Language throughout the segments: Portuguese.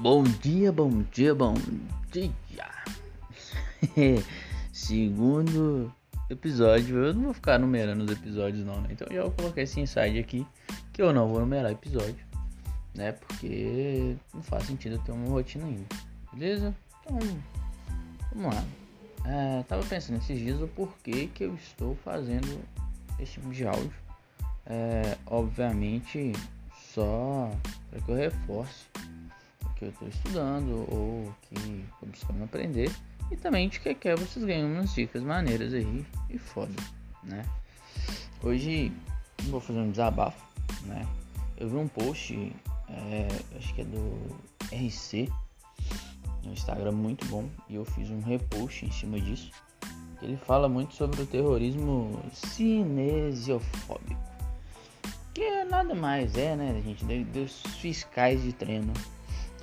Bom dia, bom dia, bom dia. Segundo episódio, eu não vou ficar numerando os episódios não, né? Então já vou colocar esse insight aqui que eu não vou numerar episódio, né? Porque não faz sentido eu ter uma rotina ainda, beleza? Então, vamos lá. É, tava pensando esses dias o porquê que eu estou fazendo esse tipo de áudio. É, obviamente só para que eu reforce que eu estou estudando ou que estou buscando aprender e também de que quer vocês ganham umas dicas maneiras aí e foda, né? Hoje vou fazer um desabafo, né? Eu vi um post, é, acho que é do RC, no Instagram muito bom, e eu fiz um repost em cima disso. Ele fala muito sobre o terrorismo cinesiofóbico que nada mais é, né, gente, dos fiscais de treino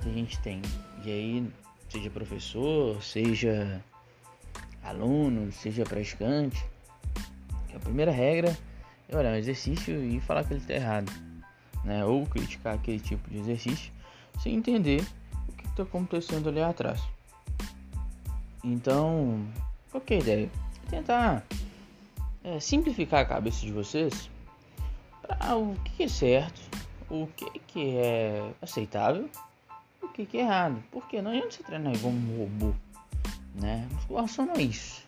que a gente tem. E aí, seja professor, seja aluno, seja praticante, a primeira regra é olhar um exercício e falar que ele está errado, né? Ou criticar aquele tipo de exercício sem entender o que está acontecendo ali atrás. Então, qual é a ideia? Tentar é, simplificar a cabeça de vocês para o que é certo, o que é aceitável, o que é errado. Porque não adianta você treinar igual um robô, né? Musculação não é isso.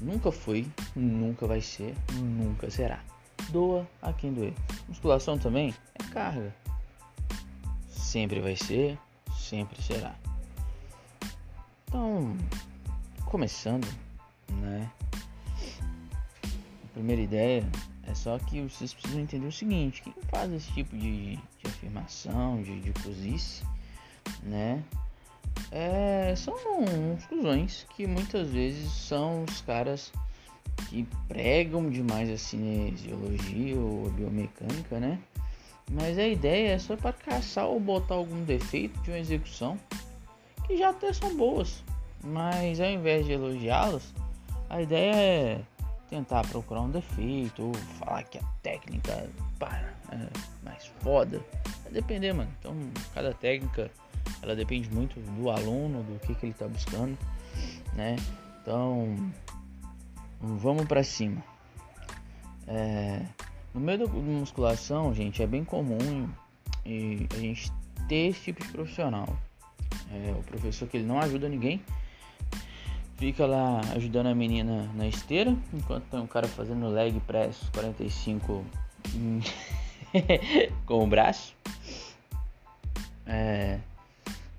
Nunca foi, nunca vai ser, nunca será. Doa a quem doer. Musculação também é carga. Sempre vai ser, sempre será. Então, começando, né? A primeira ideia é só que vocês precisam entender o seguinte: quem faz esse tipo de, de afirmação, de, de cozice, né? É, são uns cuzões que muitas vezes são os caras que pregam demais a cinesiologia ou a biomecânica, né? Mas a ideia é só para caçar ou botar algum defeito de uma execução que já até são boas, mas ao invés de elogiá-las, a ideia é tentar procurar um defeito ou falar que a técnica pá, é mais foda. Vai depender, mano. Então, cada técnica ela depende muito do aluno, do que, que ele está buscando, né? Então, vamos para cima. É, no meio da musculação, gente, é bem comum e a gente ter esse tipo de profissional. É, o professor que ele não ajuda ninguém, fica lá ajudando a menina na esteira, enquanto tem um cara fazendo leg press 45 com o braço. É,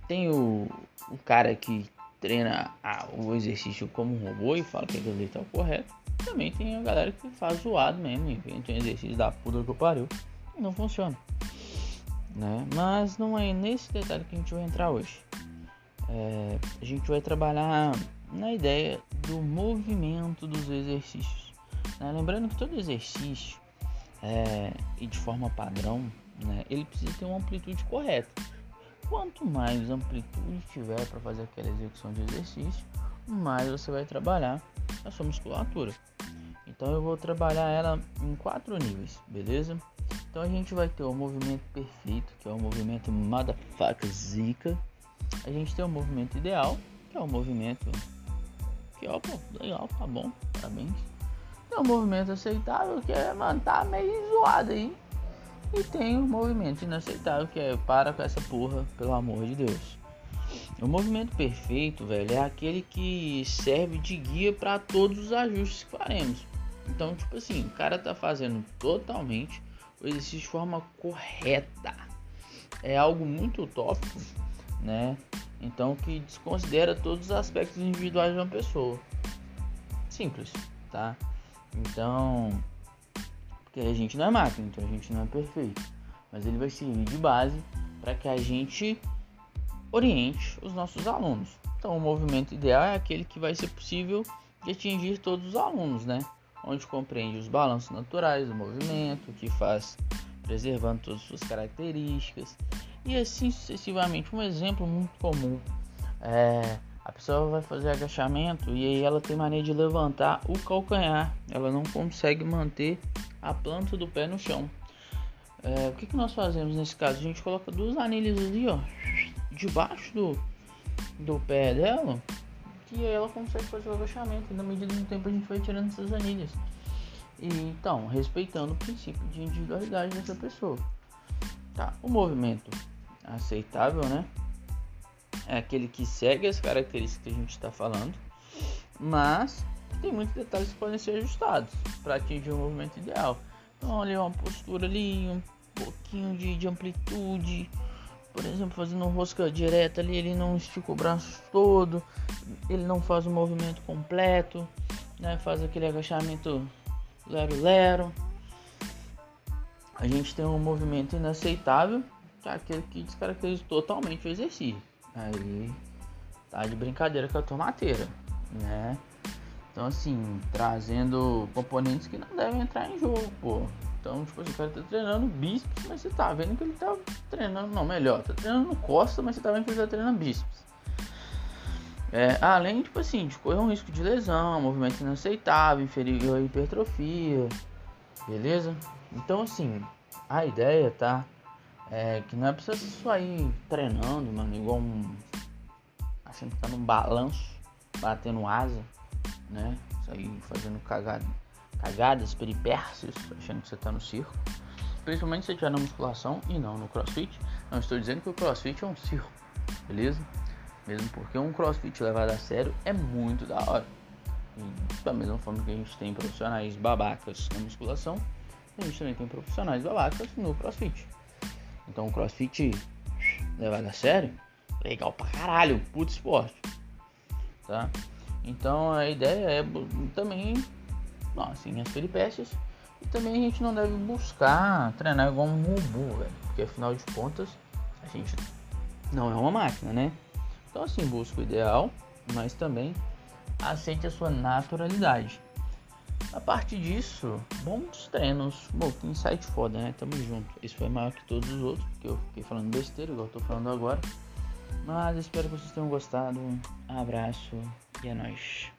tem o, o cara que treina a, o exercício como um robô e fala que aquilo ali tá correto. Também tem a galera que faz zoado mesmo, inventa um exercício da puta que pariu. E não funciona. Né? Mas não é nesse detalhe que a gente vai entrar hoje. É, a gente vai trabalhar na ideia do movimento dos exercícios. Né? Lembrando que todo exercício é, e de forma padrão, né, ele precisa ter uma amplitude correta. Quanto mais amplitude tiver para fazer aquela execução de exercício, mais você vai trabalhar a sua musculatura. Então eu vou trabalhar ela em quatro níveis, beleza? Então a gente vai ter o movimento perfeito, que é o movimento motherfucker zica. A gente tem o movimento ideal, que é o movimento ó, pô, legal, tá bom, parabéns. Tem um movimento aceitável que é, mano, tá meio zoado aí. E tem o um movimento inaceitável que é para com essa porra, pelo amor de Deus. O movimento perfeito, velho, é aquele que serve de guia para todos os ajustes que faremos. Então, tipo assim, o cara tá fazendo totalmente o exercício de forma correta. É algo muito utópico, né? Então que desconsidera todos os aspectos individuais de uma pessoa. Simples, tá? Então, porque a gente não é máquina, então a gente não é perfeito, mas ele vai servir de base para que a gente oriente os nossos alunos. Então, o movimento ideal é aquele que vai ser possível de atingir todos os alunos, né? Onde compreende os balanços naturais do movimento, que faz preservando todas as suas características e assim sucessivamente. Um exemplo muito comum é a pessoa vai fazer agachamento e aí ela tem mania de levantar o calcanhar, ela não consegue manter a planta do pé no chão. É, o que, que nós fazemos nesse caso? A gente coloca duas anilhas ali, ó, debaixo do, do pé dela, que ela consegue fazer o agachamento. E na medida do tempo a gente vai tirando essas anilhas. E, então, respeitando o princípio de individualidade dessa pessoa. Tá, o movimento aceitável, né? É aquele que segue as características que a gente está falando, mas tem muitos detalhes que podem ser ajustados para atingir o movimento ideal. Então, ali uma postura ali, um pouquinho de, de amplitude, por exemplo, fazendo rosca direta ali, ele não estica o braço todo, ele não faz o movimento completo, né? Faz aquele agachamento lero-lero. A gente tem um movimento inaceitável, que é aquele que descaracteriza totalmente o exercício. Aí tá de brincadeira com a tomateira, né? Então assim, trazendo componentes que não devem entrar em jogo, pô. Então, tipo assim, o cara tá treinando bíceps, mas você tá vendo que ele tá treinando, não, melhor, tá treinando costa, mas você tá vendo que ele tá treinando bíceps. É, além, tipo assim, de correr um risco de lesão, movimento inaceitável, inferior hipertrofia, beleza? Então, assim, a ideia, tá? É que não é pra você só ir treinando, mano, igual um. achando que tá num balanço, batendo asa, né? Aí fazendo cagada cagadas, peripécias, achando que você está no circo. Principalmente se estiver na musculação e não no crossfit. Não estou dizendo que o crossfit é um circo, beleza? Mesmo porque um crossfit levado a sério é muito da hora. E da mesma forma que a gente tem profissionais babacas na musculação, a gente também tem profissionais babacas no crossfit. Então o crossfit levado a sério, legal pra caralho, puto esporte. Tá? Então a ideia é também assim, as peripécias. E também a gente não deve buscar treinar igual um robô, velho. Porque afinal de contas, a gente não é uma máquina, né? Então assim, busca o ideal, mas também aceite a sua naturalidade. A partir disso, bons treinos. Bom, que insight foda, né? Tamo junto. Esse foi maior que todos os outros, porque eu fiquei falando besteira, igual eu tô falando agora. Mas espero que vocês tenham gostado. Abraço e é nóis.